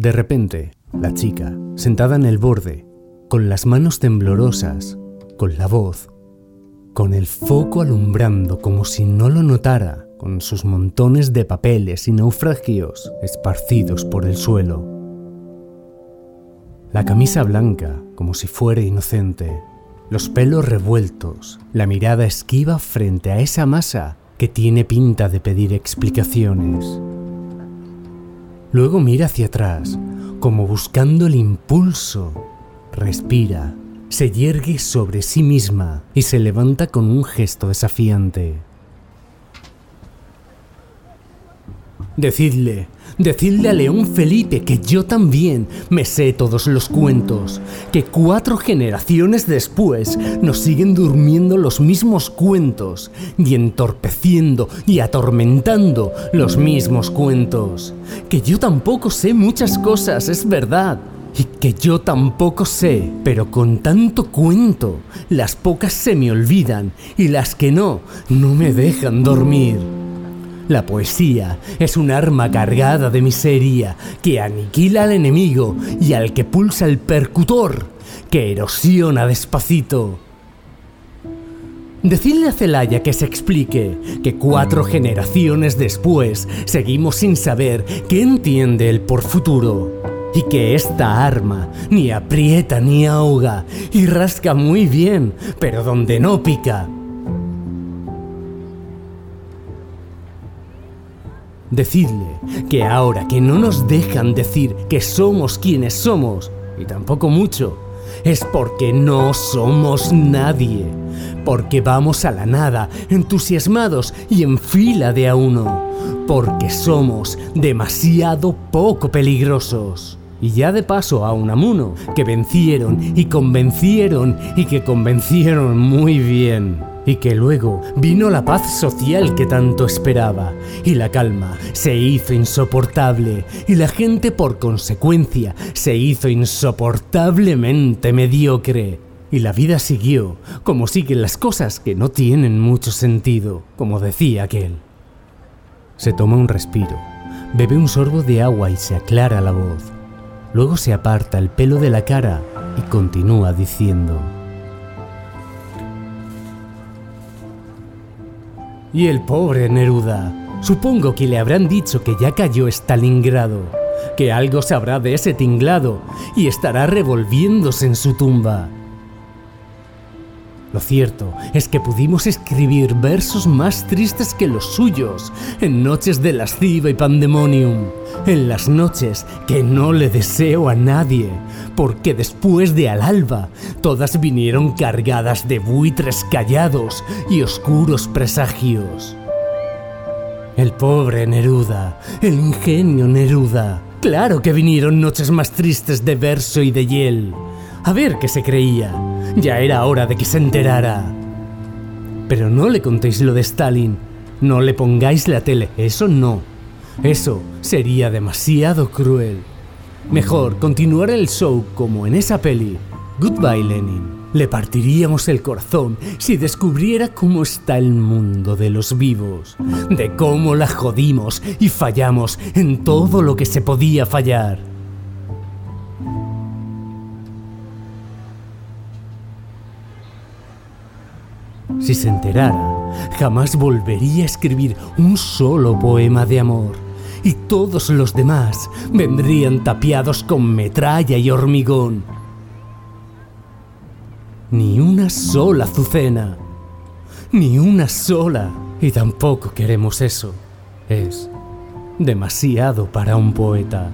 De repente, la chica, sentada en el borde, con las manos temblorosas, con la voz, con el foco alumbrando como si no lo notara, con sus montones de papeles y naufragios esparcidos por el suelo. La camisa blanca, como si fuera inocente, los pelos revueltos, la mirada esquiva frente a esa masa que tiene pinta de pedir explicaciones. Luego mira hacia atrás, como buscando el impulso. Respira, se yergue sobre sí misma y se levanta con un gesto desafiante. Decidle, decidle a León Felipe que yo también me sé todos los cuentos, que cuatro generaciones después nos siguen durmiendo los mismos cuentos y entorpeciendo y atormentando los mismos cuentos, que yo tampoco sé muchas cosas, es verdad. Y que yo tampoco sé, pero con tanto cuento, las pocas se me olvidan y las que no, no me dejan dormir. La poesía es un arma cargada de miseria que aniquila al enemigo y al que pulsa el percutor, que erosiona despacito. Decidle a Celaya que se explique que cuatro generaciones después seguimos sin saber qué entiende el por futuro. Y que esta arma ni aprieta ni ahoga y rasca muy bien, pero donde no pica, Decidle que ahora que no nos dejan decir que somos quienes somos, y tampoco mucho, es porque no somos nadie, porque vamos a la nada, entusiasmados y en fila de a uno, porque somos demasiado poco peligrosos. Y ya de paso a Unamuno, que vencieron y convencieron y que convencieron muy bien y que luego vino la paz social que tanto esperaba, y la calma se hizo insoportable, y la gente por consecuencia se hizo insoportablemente mediocre. Y la vida siguió, como siguen las cosas que no tienen mucho sentido, como decía aquel. Se toma un respiro, bebe un sorbo de agua y se aclara la voz. Luego se aparta el pelo de la cara y continúa diciendo, Y el pobre Neruda. Supongo que le habrán dicho que ya cayó Stalingrado, que algo sabrá de ese tinglado y estará revolviéndose en su tumba. Lo cierto es que pudimos escribir versos más tristes que los suyos, en noches de lasciva y pandemonium, en las noches que no le deseo a nadie, porque después de al alba todas vinieron cargadas de buitres callados y oscuros presagios. El pobre Neruda, el ingenio Neruda, claro que vinieron noches más tristes de verso y de hiel. A ver qué se creía ya era hora de que se enterara. Pero no le contéis lo de Stalin. No le pongáis la tele. Eso no. Eso sería demasiado cruel. Mejor continuar el show como en esa peli. Goodbye, Lenin. Le partiríamos el corazón si descubriera cómo está el mundo de los vivos, de cómo la jodimos y fallamos en todo lo que se podía fallar. Si se enterara, jamás volvería a escribir un solo poema de amor. Y todos los demás vendrían tapiados con metralla y hormigón. Ni una sola azucena. Ni una sola. Y tampoco queremos eso. Es demasiado para un poeta.